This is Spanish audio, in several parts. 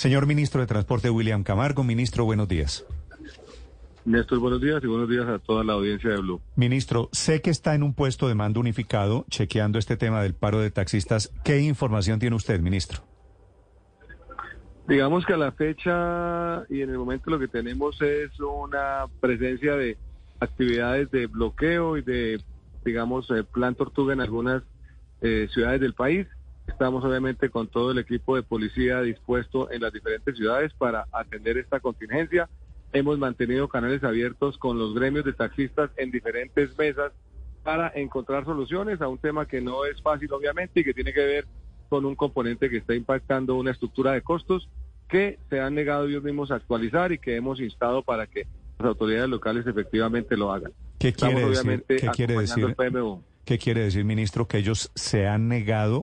Señor Ministro de Transporte William Camargo, Ministro, buenos días. Néstor, buenos días y buenos días a toda la audiencia de Blue. Ministro, sé que está en un puesto de mando unificado chequeando este tema del paro de taxistas. ¿Qué información tiene usted, ministro? Digamos que a la fecha y en el momento lo que tenemos es una presencia de actividades de bloqueo y de, digamos, eh, plan tortuga en algunas eh, ciudades del país. Estamos obviamente con todo el equipo de policía dispuesto en las diferentes ciudades para atender esta contingencia. Hemos mantenido canales abiertos con los gremios de taxistas en diferentes mesas para encontrar soluciones a un tema que no es fácil obviamente y que tiene que ver con un componente que está impactando una estructura de costos que se han negado ellos mismos a actualizar y que hemos instado para que las autoridades locales efectivamente lo hagan. ¿Qué quiere Estamos decir? ¿Qué quiere decir? ¿Qué quiere decir, ministro, que ellos se han negado?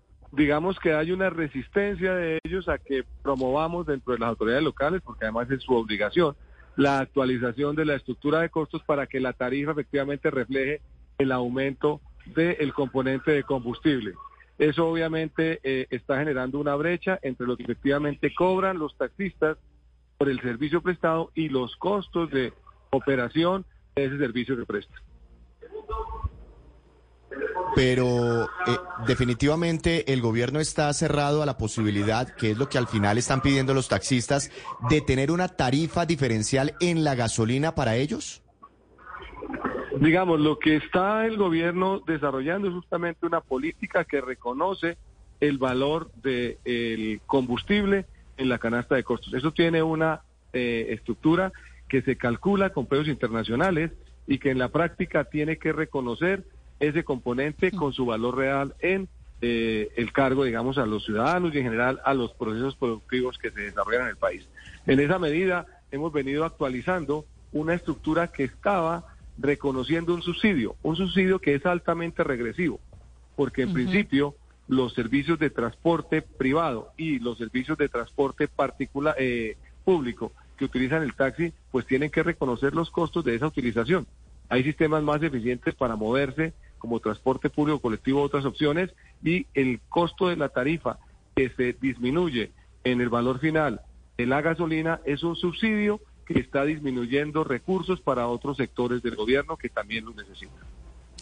digamos que hay una resistencia de ellos a que promovamos dentro de las autoridades locales, porque además es su obligación, la actualización de la estructura de costos para que la tarifa efectivamente refleje el aumento del componente de combustible. Eso obviamente eh, está generando una brecha entre lo que efectivamente cobran los taxistas por el servicio prestado y los costos de operación de ese servicio que prestan. Pero eh, definitivamente el gobierno está cerrado a la posibilidad, que es lo que al final están pidiendo los taxistas, de tener una tarifa diferencial en la gasolina para ellos. Digamos, lo que está el gobierno desarrollando es justamente una política que reconoce el valor del combustible en la canasta de costos. Eso tiene una eh, estructura que se calcula con precios internacionales y que en la práctica tiene que reconocer ese componente con su valor real en eh, el cargo, digamos, a los ciudadanos y en general a los procesos productivos que se desarrollan en el país. En esa medida hemos venido actualizando una estructura que estaba reconociendo un subsidio, un subsidio que es altamente regresivo, porque en principio los servicios de transporte privado y los servicios de transporte particular eh, público que utilizan el taxi, pues tienen que reconocer los costos de esa utilización. Hay sistemas más eficientes para moverse como transporte público colectivo, otras opciones, y el costo de la tarifa que se disminuye en el valor final de la gasolina es un subsidio que está disminuyendo recursos para otros sectores del gobierno que también los necesitan.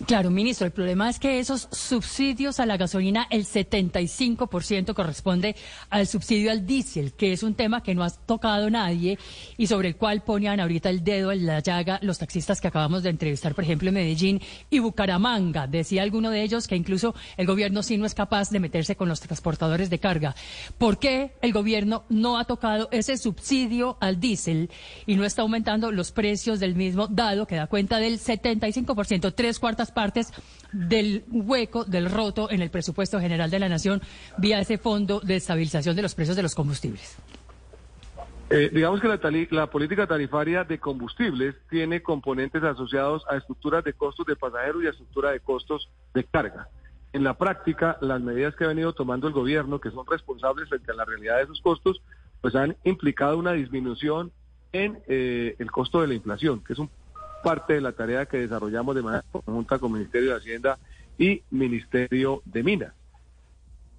Claro, ministro, el problema es que esos subsidios a la gasolina, el 75% corresponde al subsidio al diésel, que es un tema que no ha tocado nadie y sobre el cual ponían ahorita el dedo en la llaga los taxistas que acabamos de entrevistar, por ejemplo, en Medellín y Bucaramanga. Decía alguno de ellos que incluso el gobierno sí no es capaz de meterse con los transportadores de carga. ¿Por qué el gobierno no ha tocado ese subsidio al diésel y no está aumentando los precios del mismo, dado que da cuenta del 75%, tres cuartas partes del hueco, del roto en el presupuesto general de la Nación vía ese fondo de estabilización de los precios de los combustibles? Eh, digamos que la, la política tarifaria de combustibles tiene componentes asociados a estructuras de costos de pasajeros y a estructura de costos de carga. En la práctica, las medidas que ha venido tomando el gobierno, que son responsables frente a la realidad de esos costos, pues han implicado una disminución en eh, el costo de la inflación, que es un parte de la tarea que desarrollamos de manera conjunta con Ministerio de Hacienda y Ministerio de Minas.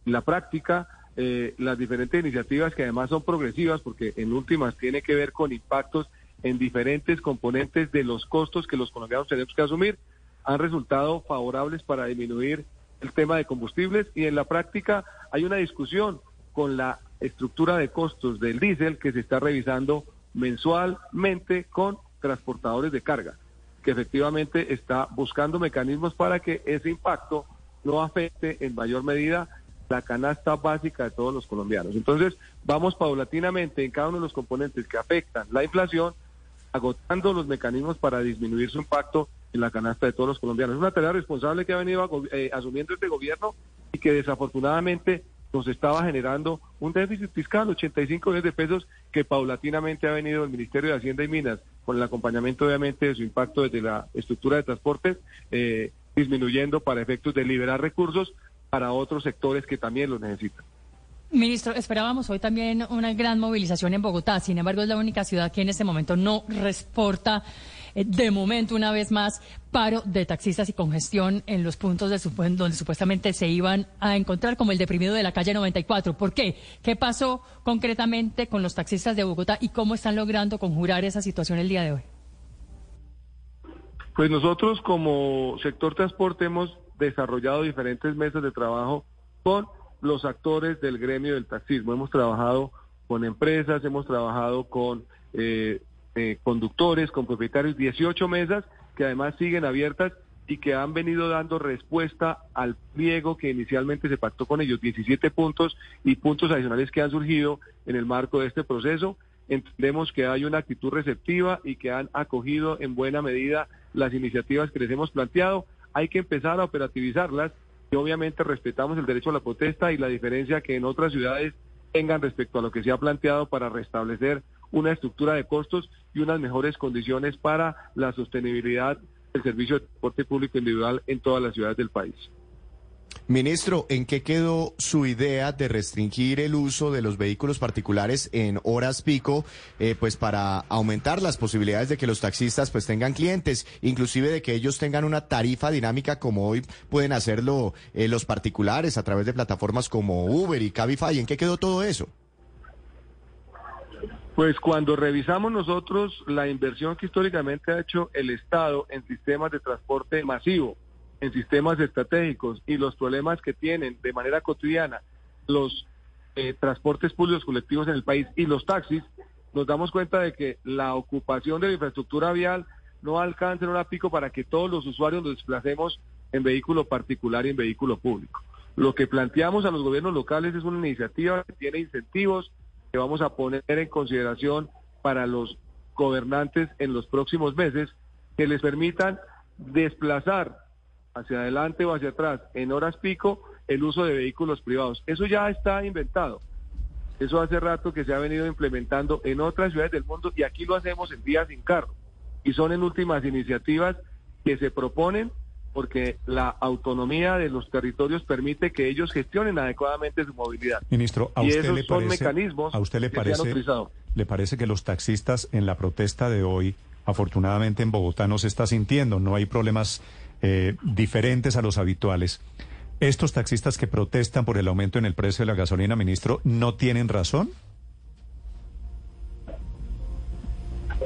En la práctica, eh, las diferentes iniciativas que además son progresivas, porque en últimas tiene que ver con impactos en diferentes componentes de los costos que los colombianos tenemos que asumir, han resultado favorables para disminuir el tema de combustibles y en la práctica hay una discusión con la estructura de costos del diésel que se está revisando mensualmente con transportadores de carga, que efectivamente está buscando mecanismos para que ese impacto no afecte en mayor medida la canasta básica de todos los colombianos. Entonces, vamos paulatinamente en cada uno de los componentes que afectan la inflación, agotando los mecanismos para disminuir su impacto en la canasta de todos los colombianos. Es una tarea responsable que ha venido eh, asumiendo este gobierno y que desafortunadamente nos estaba generando un déficit fiscal, 85 millones de pesos, que paulatinamente ha venido el Ministerio de Hacienda y Minas, con el acompañamiento obviamente de su impacto desde la estructura de transportes, eh, disminuyendo para efectos de liberar recursos para otros sectores que también lo necesitan. Ministro, esperábamos hoy también una gran movilización en Bogotá. Sin embargo, es la única ciudad que en este momento no reporta, eh, de momento, una vez más, paro de taxistas y congestión en los puntos de donde supuestamente se iban a encontrar, como el deprimido de la calle 94. ¿Por qué? ¿Qué pasó concretamente con los taxistas de Bogotá y cómo están logrando conjurar esa situación el día de hoy? Pues nosotros como sector transporte hemos desarrollado diferentes mesas de trabajo con los actores del gremio del taxismo. Hemos trabajado con empresas, hemos trabajado con eh, eh, conductores, con propietarios, 18 mesas que además siguen abiertas y que han venido dando respuesta al pliego que inicialmente se pactó con ellos, 17 puntos y puntos adicionales que han surgido en el marco de este proceso. Entendemos que hay una actitud receptiva y que han acogido en buena medida las iniciativas que les hemos planteado. Hay que empezar a operativizarlas y obviamente respetamos el derecho a la protesta y la diferencia que en otras ciudades tengan respecto a lo que se ha planteado para restablecer una estructura de costos y unas mejores condiciones para la sostenibilidad del servicio de transporte público individual en todas las ciudades del país. Ministro, ¿en qué quedó su idea de restringir el uso de los vehículos particulares en horas pico, eh, pues para aumentar las posibilidades de que los taxistas pues tengan clientes, inclusive de que ellos tengan una tarifa dinámica como hoy pueden hacerlo eh, los particulares a través de plataformas como Uber y Cabify? ¿En qué quedó todo eso? Pues cuando revisamos nosotros la inversión que históricamente ha hecho el Estado en sistemas de transporte masivo, en sistemas estratégicos y los problemas que tienen de manera cotidiana los eh, transportes públicos colectivos en el país y los taxis, nos damos cuenta de que la ocupación de la infraestructura vial no alcanza en hora pico para que todos los usuarios nos desplacemos en vehículo particular y en vehículo público. Lo que planteamos a los gobiernos locales es una iniciativa que tiene incentivos que vamos a poner en consideración para los gobernantes en los próximos meses que les permitan desplazar hacia adelante o hacia atrás en horas pico el uso de vehículos privados. Eso ya está inventado. Eso hace rato que se ha venido implementando en otras ciudades del mundo y aquí lo hacemos en días sin carro. Y son en últimas iniciativas que se proponen porque la autonomía de los territorios permite que ellos gestionen adecuadamente su movilidad. Ministro, ¿a usted le son parece, mecanismos ¿a usted le que se han parece, utilizado. le parece que los taxistas en la protesta de hoy, afortunadamente en Bogotá no se está sintiendo, no hay problemas eh, diferentes a los habituales. ¿Estos taxistas que protestan por el aumento en el precio de la gasolina, ministro, no tienen razón?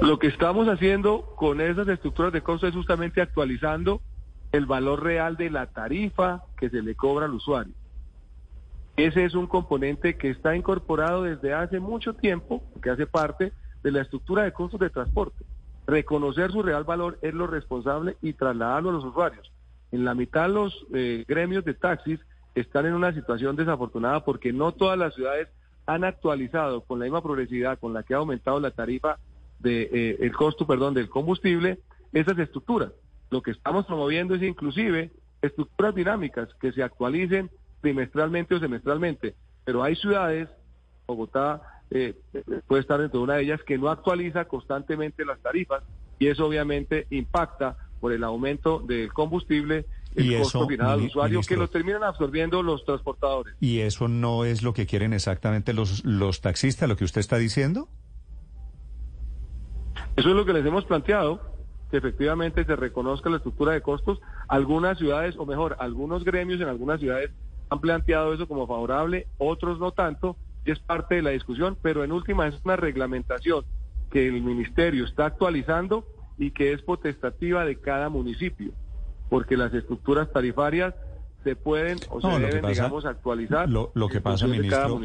Lo que estamos haciendo con esas estructuras de costo es justamente actualizando el valor real de la tarifa que se le cobra al usuario. Ese es un componente que está incorporado desde hace mucho tiempo, que hace parte de la estructura de costos de transporte. Reconocer su real valor es lo responsable y trasladarlo a los usuarios. En la mitad los eh, gremios de taxis están en una situación desafortunada porque no todas las ciudades han actualizado con la misma progresividad con la que ha aumentado la tarifa de eh, el costo, perdón, del combustible, esas estructuras. Lo que estamos promoviendo es inclusive estructuras dinámicas que se actualicen trimestralmente o semestralmente. Pero hay ciudades, Bogotá eh, puede estar dentro de una de ellas, que no actualiza constantemente las tarifas y eso obviamente impacta por el aumento del combustible el Y costo eso, final al usuario ministro. que lo terminan absorbiendo los transportadores. ¿Y eso no es lo que quieren exactamente los, los taxistas, lo que usted está diciendo? Eso es lo que les hemos planteado, que efectivamente se reconozca la estructura de costos. Algunas ciudades, o mejor, algunos gremios en algunas ciudades han planteado eso como favorable, otros no tanto, y es parte de la discusión, pero en última es una reglamentación que el ministerio está actualizando y que es potestativa de cada municipio, porque las estructuras tarifarias se pueden o No, se deben, pasa- digamos, actualizar. Lo, lo que pasa, ministro,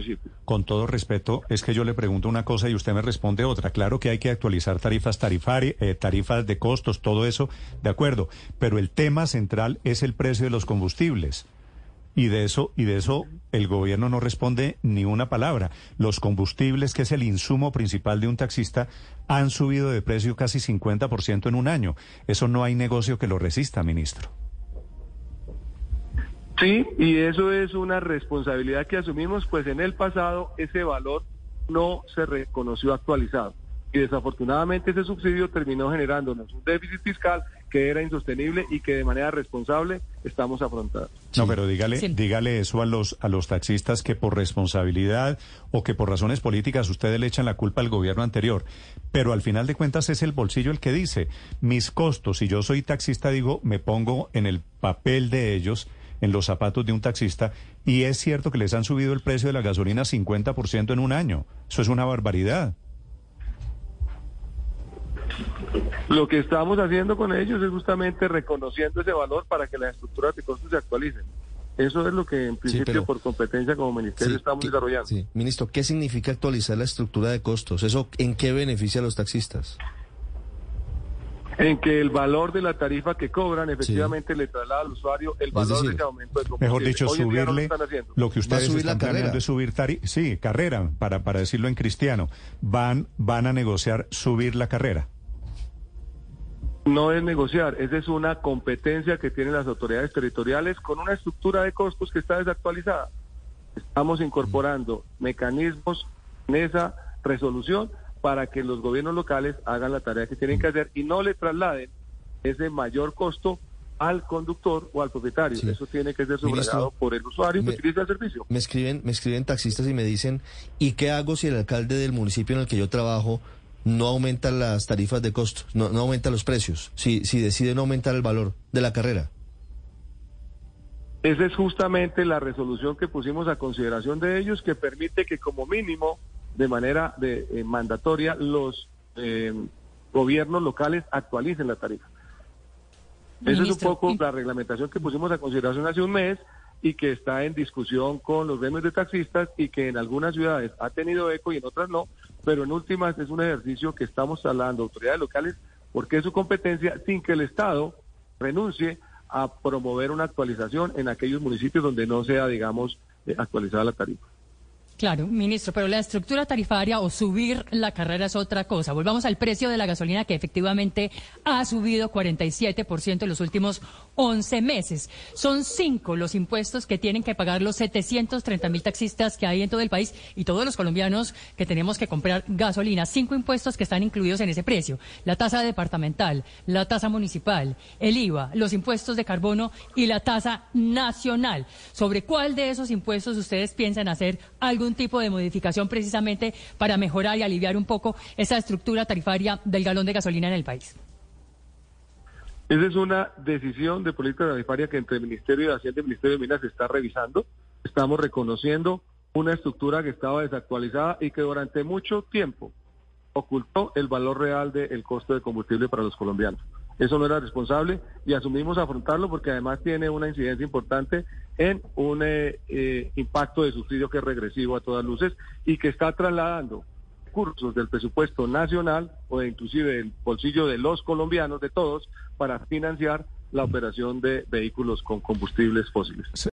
con todo respeto, es que yo le pregunto una cosa y usted me responde otra. Claro que hay que actualizar tarifas tarifari- eh, tarifas de costos, todo eso, de acuerdo. Pero el tema central es el precio de los combustibles. Y de eso, y de eso el gobierno no responde ni una palabra. Los combustibles, que es el insumo principal de un taxista, han subido de precio casi 50% en un año. Eso no hay negocio que lo resista, ministro. Sí, y eso es una responsabilidad que asumimos, pues en el pasado ese valor no se reconoció actualizado. Y desafortunadamente ese subsidio terminó generándonos un déficit fiscal que era insostenible y que de manera responsable estamos afrontando. No, pero dígale, Sí. dígale eso a los a los taxistas que por responsabilidad o que por razones políticas ustedes le echan la culpa al gobierno anterior. Pero al final de cuentas es el bolsillo el que dice, mis costos, si yo soy taxista, digo, me pongo en el papel de ellos, en los zapatos de un taxista, y es cierto que les han subido el precio de la gasolina 50% en un año. Eso es una barbaridad. Lo que estamos haciendo con ellos es justamente reconociendo ese valor para que las estructuras de costos se actualicen. Eso es lo que en principio pero- por competencia como ministerio Sí, estamos ¿qué- desarrollando. sí. Ministro, ¿qué significa actualizar la estructura de costos? ¿Eso en qué beneficia a los taxistas? En que el valor de la tarifa que cobran efectivamente le traslada al usuario el valor decir, de ese aumento de combustible. Mejor dicho, Hoy no lo subirle están haciendo. lo que ustedes subir la están planeando carrera. es subir tari sí, carrera, para, para decirlo en cristiano. Van, van a negociar subir la carrera. No es negociar, esa es una competencia que tienen las autoridades territoriales con una estructura de costos que está desactualizada. Estamos incorporando mecanismos en esa resolución para que los gobiernos locales hagan la tarea que tienen que hacer y no le trasladen ese mayor costo al conductor o al propietario. Eso tiene que ser subrayado por el usuario que me- utiliza el servicio. Me escriben, me escriben taxistas y me dicen, ¿y qué hago si el alcalde del municipio en el que yo trabajo no aumenta las tarifas de costos, no, no aumenta los precios, si, si decide no aumentar el valor de la carrera? Esa es justamente la resolución que pusimos a consideración de ellos, que permite que como mínimo, de manera de, eh, mandatoria, los eh, gobiernos locales actualicen la tarifa. Esa es un poco la reglamentación que pusimos a consideración hace un mes y que está en discusión con los gremios de taxistas y que en algunas ciudades ha tenido eco y en otras no, pero en últimas es un ejercicio que estamos hablando autoridades locales porque es su competencia sin que el Estado renuncie a promover una actualización en aquellos municipios donde no sea, digamos, eh, actualizada la tarifa. Claro, ministro, pero la estructura tarifaria o subir la carrera es otra cosa. Volvamos al precio de la gasolina que efectivamente ha subido 47% en los últimos 11 meses. Son cinco los impuestos que tienen que pagar los 730 mil taxistas que hay en todo el país y todos los colombianos que tenemos que comprar gasolina. Cinco impuestos que están incluidos en ese precio. La tasa departamental, la tasa municipal, el IVA, los impuestos de carbono y la tasa nacional. ¿Sobre cuál de esos impuestos ustedes piensan hacer algún tipo de modificación precisamente para mejorar y aliviar un poco esa estructura tarifaria del galón de gasolina en el país? Esa es una decisión de política tarifaria que entre el Ministerio de Hacienda y el Ministerio de Minas se está revisando. Estamos reconociendo una estructura que estaba desactualizada y que durante mucho tiempo ocultó el valor real del costo de combustible para los colombianos. Eso no era responsable y asumimos afrontarlo porque además tiene una incidencia importante en un eh, eh, impacto de subsidio que es regresivo a todas luces y que está trasladando recursos del presupuesto nacional o de inclusive del bolsillo de los colombianos, de todos, para financiar la operación de vehículos con combustibles fósiles.